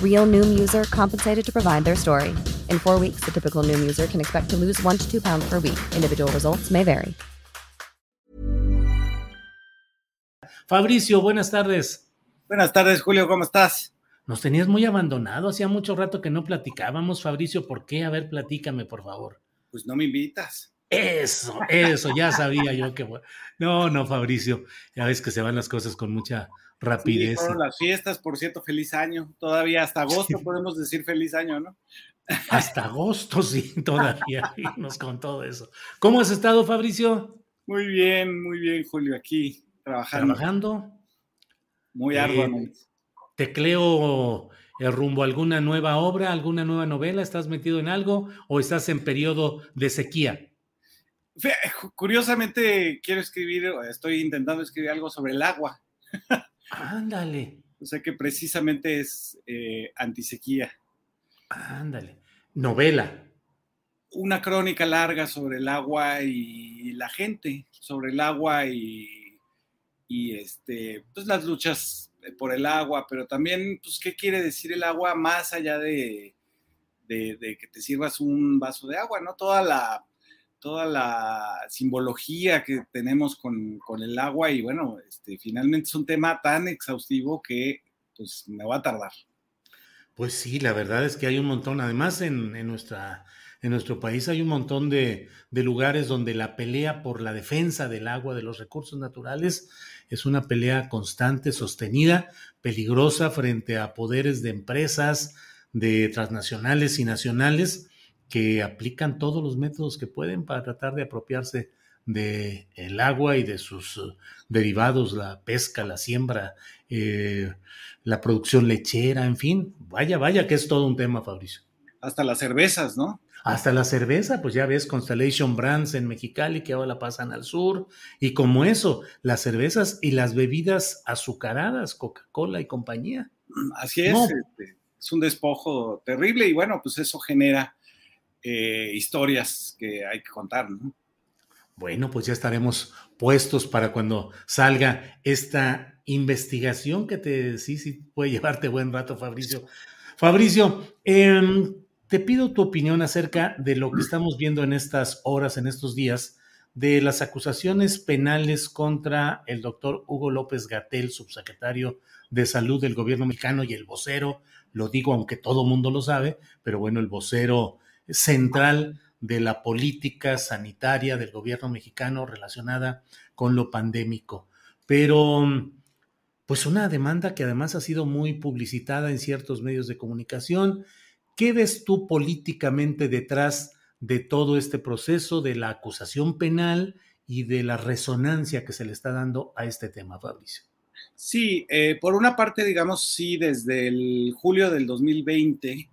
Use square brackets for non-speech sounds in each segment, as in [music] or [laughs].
Real Noom user compensated to provide their story. In four weeks, the typical Noom user can expect to lose one to two pounds per week. Individual results may vary. Fabricio, buenas tardes. Buenas tardes, Julio, ¿cómo estás? Nos tenías muy abandonado, hacía mucho rato que no platicábamos, Fabricio, ¿por qué? A ver, platícame, por favor. Pues no me invitas. Eso, eso, ya sabía yo que... No, no, Fabricio, ya ves que se van las cosas con mucha rapidez. Sí, las fiestas, por cierto, feliz año. Todavía hasta agosto podemos decir feliz año, ¿no? Hasta agosto, sí, todavía [laughs] nos con todo eso. ¿Cómo has estado, Fabricio? Muy bien, muy bien, Julio, aquí trabajando. ¿Trabajando? Muy arduamente. Eh, ¿Tecleo el rumbo a alguna nueva obra, alguna nueva novela? ¿Estás metido en algo o estás en periodo de sequía? Curiosamente, quiero escribir, estoy intentando escribir algo sobre el agua. Ándale. [laughs] O sea que precisamente es eh, antisequía. Ándale. Novela. Una crónica larga sobre el agua y la gente, sobre el agua y, y este, pues las luchas por el agua, pero también, pues, ¿qué quiere decir el agua más allá de, de, de que te sirvas un vaso de agua, ¿no? Toda la, toda la simbología que tenemos con, con, el agua y bueno, este, finalmente es un tema tan exhaustivo que pues me va a tardar. Pues sí, la verdad es que hay un montón, además en, en nuestra, en nuestro país hay un montón de, de, lugares donde la pelea por la defensa del agua, de los recursos naturales, es una pelea constante, sostenida, peligrosa frente a poderes de empresas, de transnacionales y nacionales que aplican todos los métodos que pueden para tratar de apropiarse del el agua y de sus uh, derivados, la pesca, la siembra, eh, la producción lechera, en fin, vaya, vaya que es todo un tema, Fabricio. Hasta las cervezas, ¿no? Hasta la cerveza, pues ya ves Constellation Brands en Mexicali que ahora la pasan al sur. Y como eso, las cervezas y las bebidas azucaradas, Coca-Cola y compañía. Así es, no. este, es un despojo terrible y bueno, pues eso genera eh, historias que hay que contar, ¿no? Bueno, pues ya estaremos puestos para cuando salga esta investigación que te sí, sí puede [laughs] llevarte buen rato, Fabricio. Fabricio, eh, te pido tu opinión acerca de lo que estamos viendo en estas horas, en estos días, de las acusaciones penales contra el doctor Hugo López Gatel, subsecretario de Salud del gobierno mexicano y el vocero, lo digo aunque todo mundo lo sabe, pero bueno, el vocero central de la política sanitaria del gobierno mexicano relacionada con lo pandémico. Pero, pues una demanda que además ha sido muy publicitada en ciertos medios de comunicación. ¿Qué ves tú políticamente detrás de todo este proceso de la acusación penal y de la resonancia que se le está dando a este tema, Fabricio? Sí, eh, por una parte, digamos, sí, desde el julio del 2020,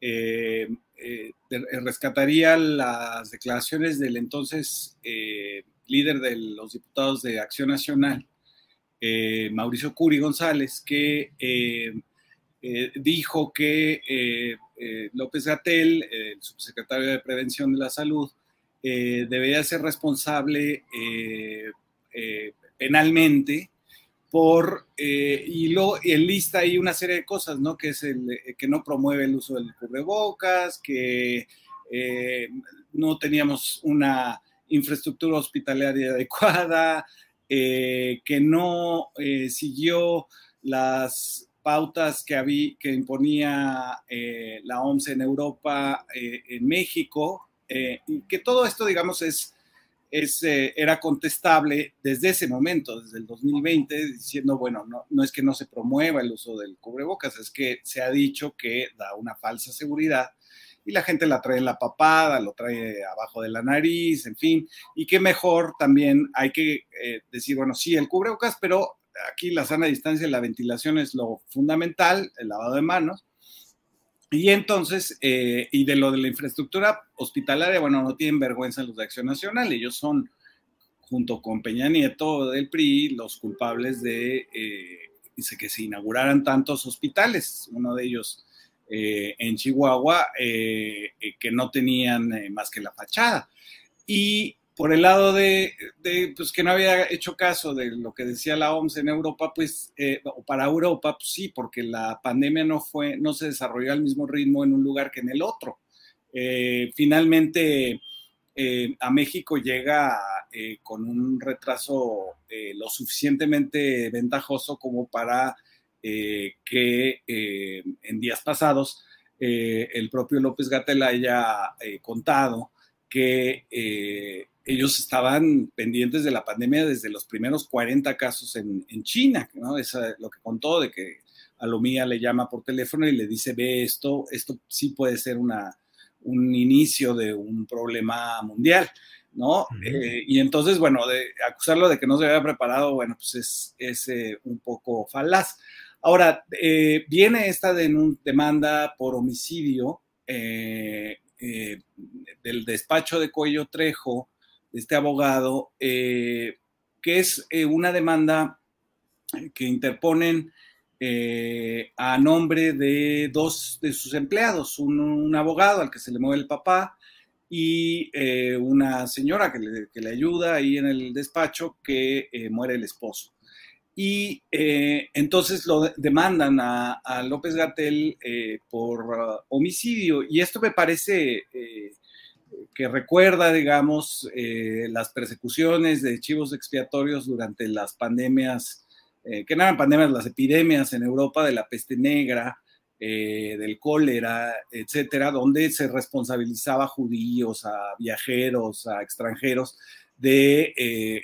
eh, eh, rescataría las declaraciones del entonces eh, líder de los diputados de Acción Nacional, eh, Mauricio Curi González, que eh, dijo que López Gatel, el subsecretario de Prevención de la Salud, debería ser responsable penalmente por, eh, y, lo, lista ahí una serie de cosas, ¿no? Que es el que no promueve el uso del cubrebocas, que eh, no teníamos una infraestructura hospitalaria adecuada, eh, que no siguió las pautas que, había, que imponía la OMS en Europa, en México, y que todo esto, digamos, es es, eh, era contestable desde ese momento, desde el 2020, diciendo, bueno, no, no es que no se promueva el uso del cubrebocas, es que se ha dicho que da una falsa seguridad y la gente la trae en la papada, lo trae abajo de la nariz, en fin, y que mejor también hay que eh, decir, bueno, sí, el cubrebocas, pero aquí la sana distancia y la ventilación es lo fundamental, el lavado de manos, y entonces, eh, y de lo de la infraestructura hospitalaria, bueno, no tienen vergüenza los de Acción Nacional, ellos son, junto con Peña Nieto del PRI, los culpables de eh, que se inauguraran tantos hospitales, uno de ellos eh, en Chihuahua, que no tenían más que la fachada. Y por el lado de, pues, que no había hecho caso de lo que decía la OMS en Europa, pues, eh, o para Europa, pues sí, porque la pandemia no fue, no se desarrolló al mismo ritmo en un lugar que en el otro. Eh, finalmente, eh, a México llega con un retraso lo suficientemente ventajoso como para que en días pasados el propio López Gatel haya contado que ellos estaban pendientes de la pandemia desde los primeros 40 casos en, China, ¿no? Es lo que contó de que a Lomía le llama por teléfono y le dice, ve esto, esto sí puede ser una, un inicio de un problema mundial, ¿no? Eh, y entonces, bueno, de acusarlo de que no se había preparado, bueno, pues es, es eh, un poco falaz. Ahora, eh, viene esta demanda por homicidio del despacho de Cuello Trejo, este abogado, eh, que es eh, una demanda que interponen eh, a nombre de dos de sus empleados, un, abogado al que se le mueve el papá y una señora que le, ayuda ahí en el despacho que muere el esposo. Y entonces lo demandan a, López Gatel por uh, homicidio. Y esto me parece que recuerda, digamos, eh, las persecuciones de chivos expiatorios durante las pandemias, eh, que no eran pandemias, las epidemias en Europa de la peste negra, eh, del cólera, etcétera, donde se responsabilizaba a judíos, a viajeros, a extranjeros de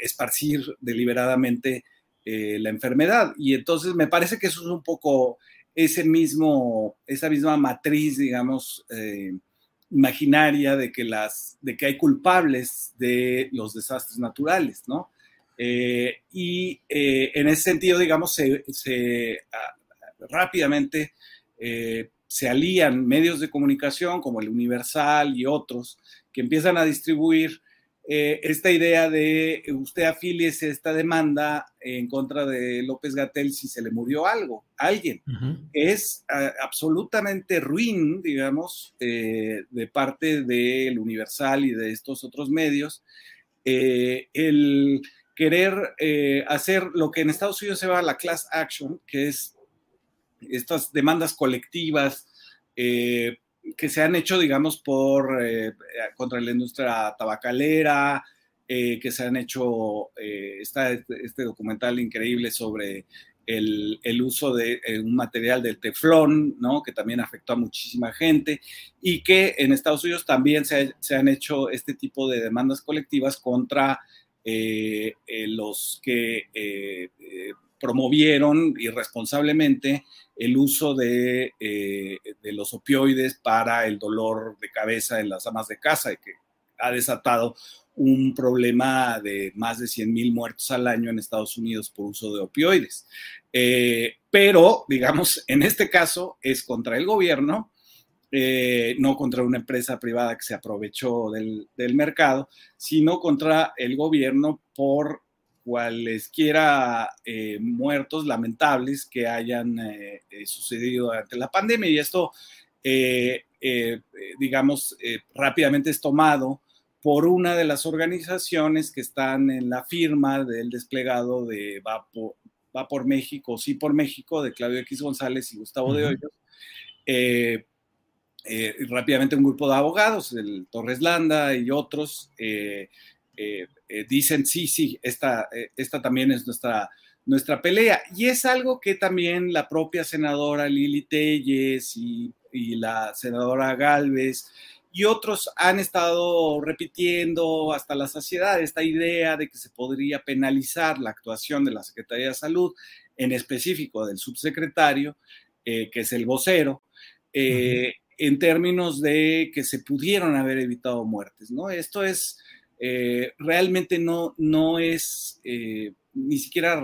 esparcir deliberadamente la enfermedad. Y entonces me parece que eso es un poco ese mismo, esa misma matriz, digamos, imaginaria de que, las, de que hay culpables de los desastres naturales, ¿no? Eh, y eh, en ese sentido, digamos, se, rápidamente eh, se alían medios de comunicación como el Universal y otros que empiezan a distribuir eh, esta idea de usted afiliese esta demanda en contra de López Gatel si se le murió algo, alguien. Es absolutamente ruin, digamos, eh, de parte del Universal y de estos otros medios, eh, el querer hacer lo que en Estados Unidos se llama la class action, que es estas demandas colectivas que se han hecho, digamos, por eh, contra la industria tabacalera, eh, que se han hecho, eh, este, este, documental increíble sobre el, el uso de un material del teflón, ¿no? que también afectó a muchísima gente, y que en Estados Unidos también se, se han hecho este tipo de demandas colectivas contra los que promovieron irresponsablemente el uso de, eh, de, los opioides para el dolor de cabeza en las amas de casa y que ha desatado un problema de más de 100 mil muertos al año en Estados Unidos por uso de opioides. Eh, pero, digamos, en este caso es contra el gobierno, eh, no contra una empresa privada que se aprovechó del mercado, sino contra el gobierno por cualesquiera eh, muertos lamentables que hayan eh, eh, sucedido durante la pandemia. Y esto, digamos, rápidamente es tomado por una de las organizaciones que están en la firma del desplegado de Va por, México, Sí por México, de Claudio X González y Gustavo de Hoyos. rápidamente un grupo de abogados, el Torres Landa y otros, eh, eh, dicen, sí, sí, esta, eh, esta también es nuestra, nuestra pelea. Y es algo que también la propia senadora Lili Telles y, y la senadora Galvez y otros han estado repitiendo hasta la saciedad esta idea de que se podría penalizar la actuación de la Secretaría de Salud, en específico del subsecretario, eh, que es el vocero, eh, en términos de que se pudieron haber evitado muertes, ¿no? Esto es, eh, realmente no, no es ni siquiera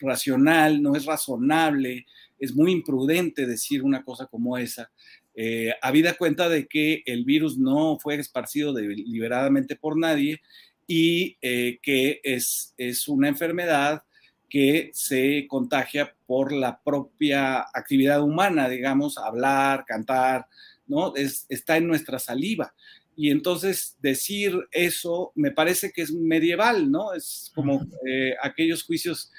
racional, no es razonable, es muy imprudente decir una cosa como esa, eh, habida cuenta de que el virus no fue esparcido deliberadamente por nadie y eh, que es, es una enfermedad que se contagia por la propia actividad humana, digamos, hablar, cantar, ¿no? Es, está en nuestra saliva. Y entonces decir eso me parece que es medieval, ¿no? Es como eh, aquellos juicios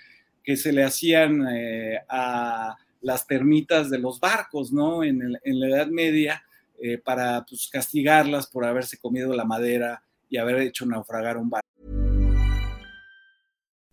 que se le hacían eh, a las termitas de los barcos, ¿no? En, la Edad Media, eh, para pues, castigarlas por haberse comido la madera y haber hecho naufragar un barco.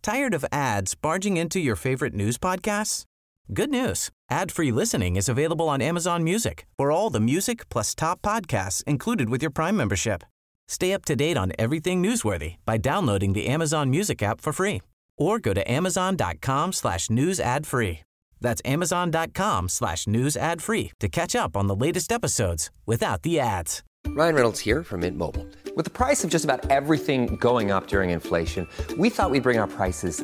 Tired of ads barging into your favorite news podcasts? Good news. Ad-free listening is available on Amazon Music for all the music plus top podcasts included with your Prime membership. Stay up to date on everything newsworthy by downloading the Amazon Music app for free or go to amazon.com slash news ad free. That's amazon.com slash news ad free to catch up on the latest episodes without the ads. Ryan Reynolds here from Mint Mobile. With the price of just about everything going up during inflation, we thought we'd bring our prices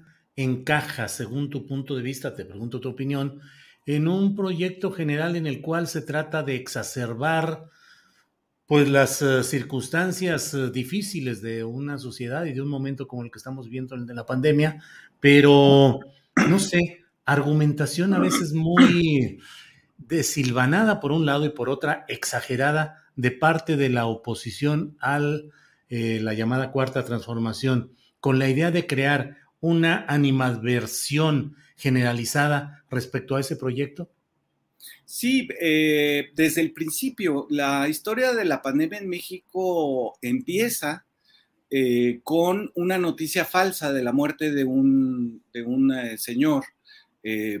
encaja, según tu punto de vista, te pregunto tu opinión, en un proyecto general en el cual se trata de exacerbar pues las uh, circunstancias uh, difíciles de una sociedad y de un momento como el que estamos viendo, de la pandemia, pero no sé, argumentación a veces muy desilvanada por un lado y por otra exagerada de parte de la oposición a eh, la llamada cuarta transformación, con la idea de crear una animadversión generalizada respecto a ese proyecto? Sí, eh, desde el principio, la historia de la pandemia en México empieza eh, con una noticia falsa de la muerte de un, de un eh, señor,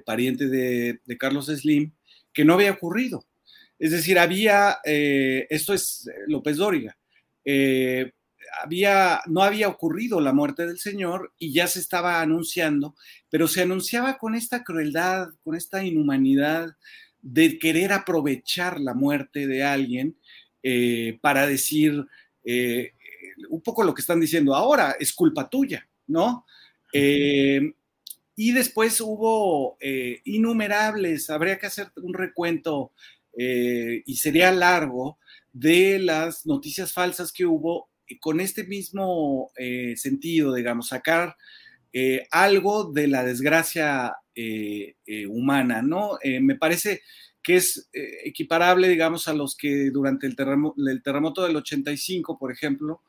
pariente de, de, Carlos Slim, que no había ocurrido. Es decir, había, esto es López Dóriga, había, no había ocurrido la muerte del Señor y ya se estaba anunciando, pero se anunciaba con esta crueldad, con esta inhumanidad de querer aprovechar la muerte de alguien eh, para decir eh, un poco lo que están diciendo ahora, es culpa tuya, ¿no? Eh, y después hubo innumerables, habría que hacer un recuento y sería largo de las noticias falsas que hubo con este mismo eh, sentido, digamos, sacar eh, algo de la desgracia eh, humana, ¿no? me parece que es equiparable, digamos, a los que durante el, terremoto, del 85, por ejemplo,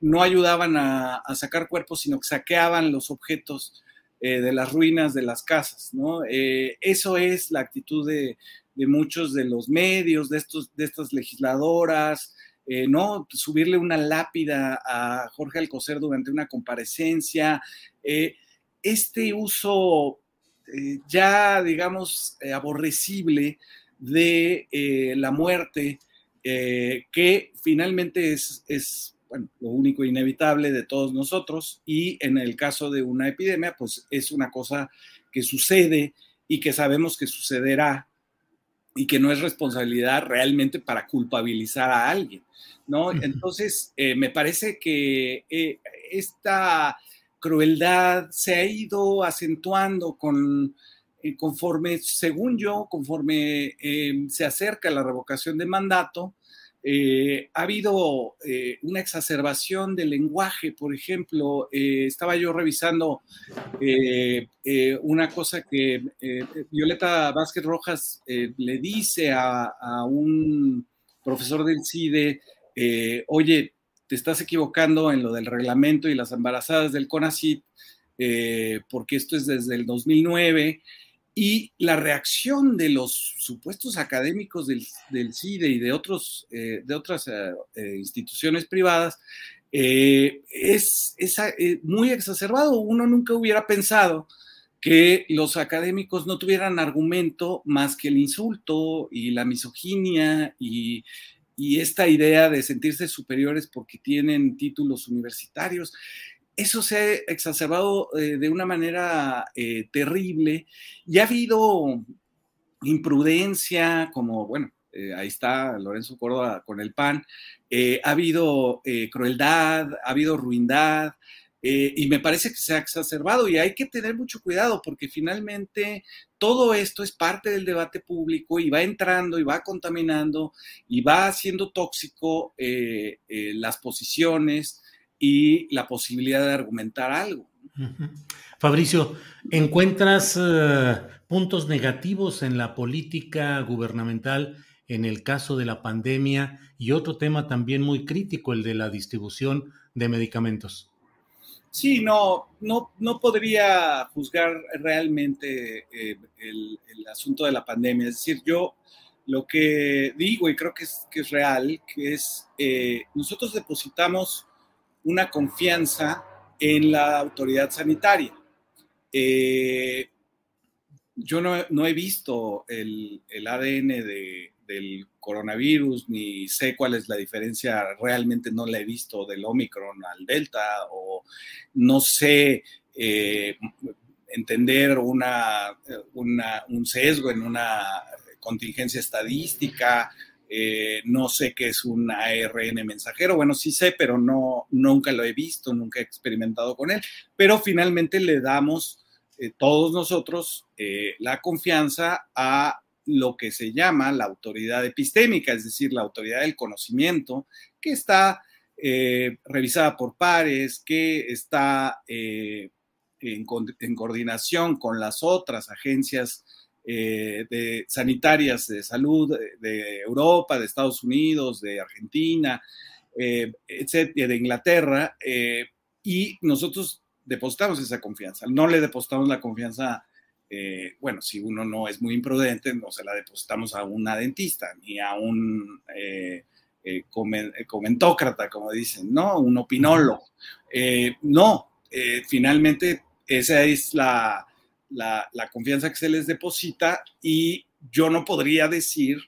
no ayudaban a, sacar cuerpos, sino que saqueaban los objetos de las ruinas de las casas, ¿no? eso es la actitud de, de, muchos de los medios, de, estos, de estas legisladoras, eh, ¿no? Subirle una lápida a Jorge Alcocer durante una comparecencia. Eh, este uso eh, ya, digamos, aborrecible de la muerte, que finalmente es, es lo único inevitable de todos nosotros y en el caso de una epidemia, pues es una cosa que sucede y que sabemos que sucederá y que no es responsabilidad realmente para culpabilizar a alguien, ¿no? Entonces, eh, me parece que eh, esta crueldad se ha ido acentuando con, eh, conforme, según yo, conforme se acerca la revocación de mandato, Eh, ha habido eh, una exacerbación del lenguaje, por ejemplo, eh, estaba yo revisando una cosa que Violeta Vázquez Rojas le dice a, un profesor del CIDE, oye, te estás equivocando en lo del reglamento y las embarazadas del CONACIT, porque esto es desde el 2009 y la reacción de los supuestos académicos del, CIDE y de, otros, eh, de otras eh, eh, instituciones privadas es, muy exacerbado. Uno nunca hubiera pensado que los académicos no tuvieran argumento más que el insulto y la misoginia y esta idea de sentirse superiores porque tienen títulos universitarios eso se ha exacerbado eh, de una manera eh, terrible y ha habido imprudencia, como, bueno, eh, ahí está Lorenzo Córdoba con el PAN, ha habido crueldad, ha habido ruindad, y me parece que se ha exacerbado y hay que tener mucho cuidado porque finalmente todo esto es parte del debate público y va entrando y va contaminando y va haciendo tóxico las posiciones y la posibilidad de argumentar algo. Fabricio, ¿encuentras eh, puntos negativos en la política gubernamental en el caso de la pandemia y otro tema también muy crítico, el de la distribución de medicamentos? Sí, no, no, no podría juzgar realmente eh, el, asunto de la pandemia. Es decir, yo lo que digo y creo que es, que es real, que es eh, nosotros depositamos una confianza en la autoridad sanitaria. Eh, yo no, he visto el, ADN del coronavirus, ni sé cuál es la diferencia, realmente no la he visto del Omicron al Delta, o no sé eh, entender una, un sesgo en una contingencia estadística, eh, no sé qué es un ARN mensajero, bueno, sí sé, pero no, nunca lo he visto, nunca he experimentado con él, pero finalmente le damos eh, todos nosotros eh, la confianza a lo que se llama la autoridad epistémica, es decir, la autoridad del conocimiento, que está revisada por pares, que está en, en, coordinación con las otras agencias eh, de sanitarias de salud de, Europa, de Estados Unidos, de Argentina, eh, etcétera, de Inglaterra, eh, y nosotros depositamos esa confianza. No le depositamos la confianza, bueno, si uno no es muy imprudente, no se la depositamos a una dentista ni a un comentócrata, como dicen, ¿no? Un opinólogo. no, finalmente esa es la, la, confianza que se les deposita y yo no podría decir,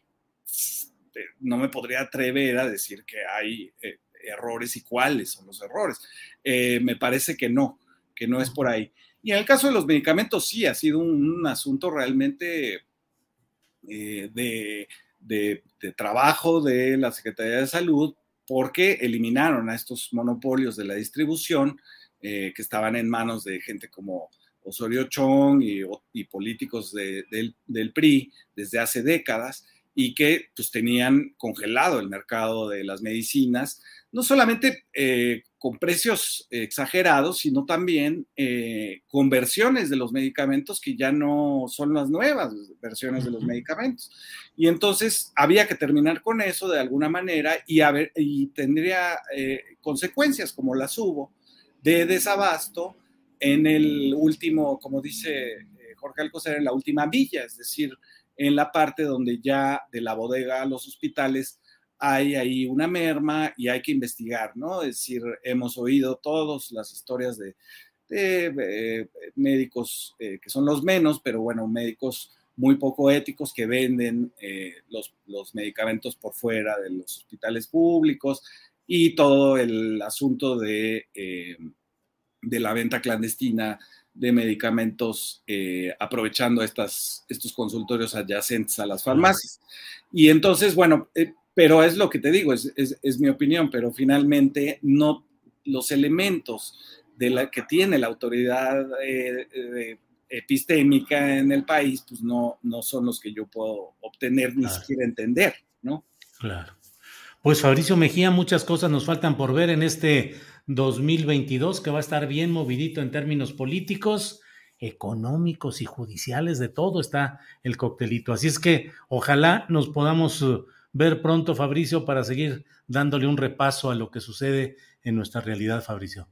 no me podría atrever a decir que hay eh, errores y cuáles son los errores. Eh, me parece que no, que no es por ahí. Y en el caso de los medicamentos, sí, ha sido un, asunto realmente eh, de, de, trabajo de la Secretaría de Salud porque eliminaron a estos monopolios de la distribución que estaban en manos de gente como Osorio Chong y, políticos del, PRI desde hace décadas y que pues tenían congelado el mercado de las medicinas, no solamente eh, con precios exagerados, sino también eh, con versiones de los medicamentos que ya no son las nuevas versiones de los medicamentos. Y entonces había que terminar con eso de alguna manera y, y tendría eh, consecuencias como las hubo de desabasto en el último, como dice eh, Jorge Alcocer, en la última villa, es decir, en la parte donde ya de la bodega a los hospitales hay ahí una merma y hay que investigar, ¿no? Es decir, hemos oído todas las historias de, eh, médicos eh, que son los menos, pero bueno, médicos muy poco éticos que venden los, los, medicamentos por fuera de los hospitales públicos y todo el asunto de de la venta clandestina de medicamentos eh, aprovechando estas, estos consultorios adyacentes a las farmacias. Y entonces, bueno, eh, pero es lo que te digo, es, mi opinión, pero finalmente no los elementos de la que tiene la autoridad eh, epistémica en el país, pues no, no son los que yo puedo obtener ni siquiera entender, ¿no? Claro. Pues Fabricio Mejía, muchas cosas nos faltan por ver en este 2022 que va a estar bien movidito en términos políticos, económicos y judiciales, de todo está el coctelito. Así es que ojalá nos podamos eh, ver pronto, Fabricio, para seguir dándole un repaso a lo que sucede en nuestra realidad, Fabricio.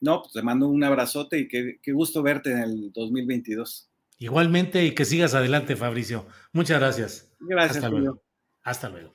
No, pues te mando un abrazote y qué, qué gusto verte en el 2022. Igualmente y que sigas adelante, Fabricio. Muchas gracias. Gracias, Hasta luego. Hasta luego.